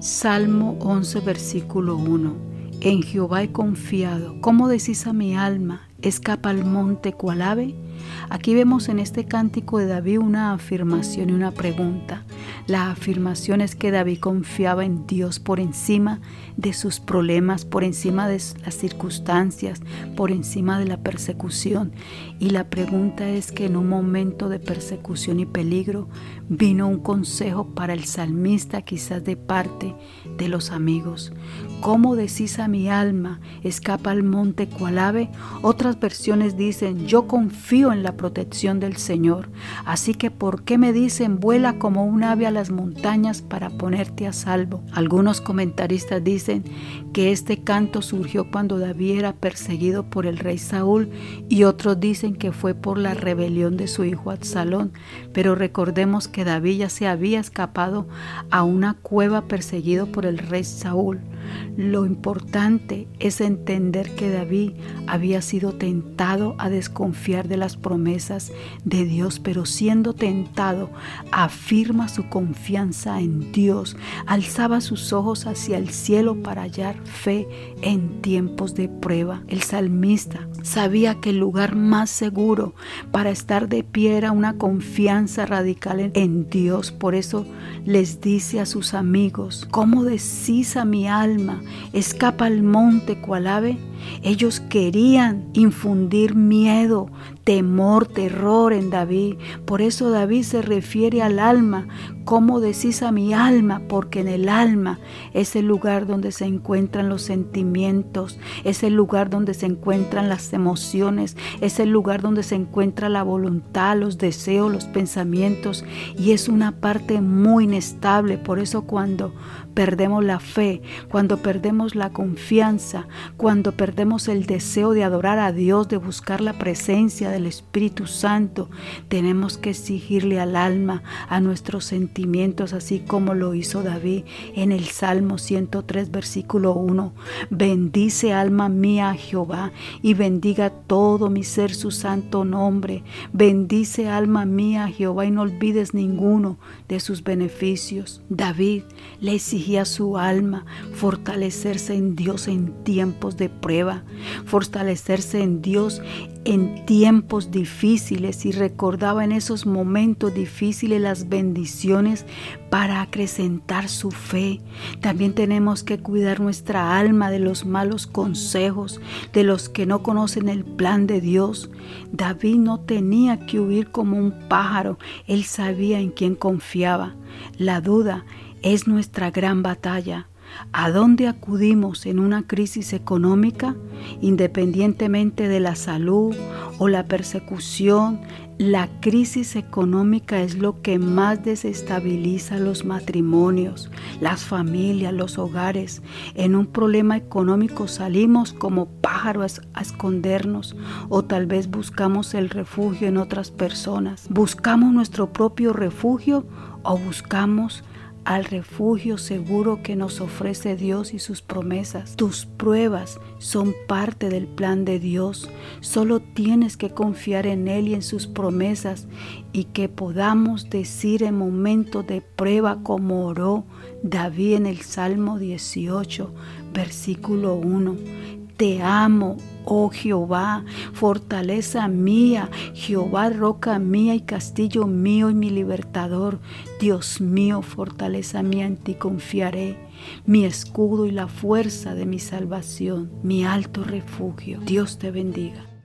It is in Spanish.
Salmo 11, versículo 1. En Jehová he confiado. ¿Cómo decís a mi alma? Escapa al monte cual ave. Aquí vemos en este cántico de David una afirmación y una pregunta. La afirmación es que David confiaba en Dios por encima de sus problemas, por encima de las circunstancias, por encima de la persecución. Y la pregunta es que en un momento de persecución y peligro vino un consejo para el salmista quizás de parte de los amigos. ¿Cómo decís a mi alma, escapa al monte cual ave? Otras versiones dicen, yo confío en la protección del Señor. Así que ¿por qué me dicen, vuela como un ave a las montañas para ponerte a salvo? Algunos comentaristas dicen que este canto surgió cuando David era perseguido por el rey Saúl y otros dicen que fue por la rebelión de su hijo Absalón. Pero recordemos que David ya se había escapado a una cueva perseguido por el rey Saúl. Lo importante es entender que David había sido tentado a desconfiar de las promesas de Dios, pero siendo tentado, afirma su confianza en Dios, alzaba sus ojos hacia el cielo para hallar fe en tiempos de prueba. El salmista sabía que el lugar más seguro para estar de pie era una confianza radical en Dios. Por eso les dice a sus amigos, ¿cómo decís a mi alma, escapa al monte cual ave? Ellos querían infundir miedo, temor, terror en David. Por eso David se refiere al alma. ¿Cómo decís a mi alma? Porque en el alma es el lugar donde se encuentran los sentimientos, es el lugar donde se encuentran las emociones, es el lugar donde se encuentra la voluntad, los deseos, los pensamientos y es una parte muy inestable. Por eso cuando perdemos la fe, cuando perdemos la confianza, cuando perdemos el deseo de adorar a Dios, de buscar la presencia Espíritu Santo, tenemos que exigirle al alma, a nuestros sentimientos, así como lo hizo David en el Salmo 103, versículo 1. Bendice alma mía a Jehová y bendiga todo mi ser su santo nombre. Bendice alma mía a Jehová y no olvides ninguno de sus beneficios. David le exigía a su alma fortalecerse en Dios en tiempos de prueba, fortalecerse en Dios en tiempos difíciles y recordaba en esos momentos difíciles las bendiciones para acrecentar su fe. También tenemos que cuidar nuestra alma de los malos consejos, de los que no conocen el plan de Dios. David no tenía que huir como un pájaro, él sabía en quién confiaba. La duda es nuestra gran batalla. ¿A dónde acudimos en una crisis económica? Independientemente de la salud o la persecución, la crisis económica es lo que más desestabiliza los matrimonios, las familias, los hogares. En un problema económico salimos como pájaros a escondernos o tal vez buscamos el refugio en otras personas. ¿Buscamos nuestro propio refugio o buscamos al refugio seguro que nos ofrece Dios y sus promesas. Tus pruebas son parte del plan de Dios. Solo tienes que confiar en Él y en sus promesas y que podamos decir en momentos de prueba como oró David en el Salmo 18, versículo 1. Te amo, oh Jehová, fortaleza mía, Jehová, roca mía y castillo mío y mi libertador. Dios mío, fortaleza mía, en ti confiaré, mi escudo y la fuerza de mi salvación, mi alto refugio. Dios te bendiga.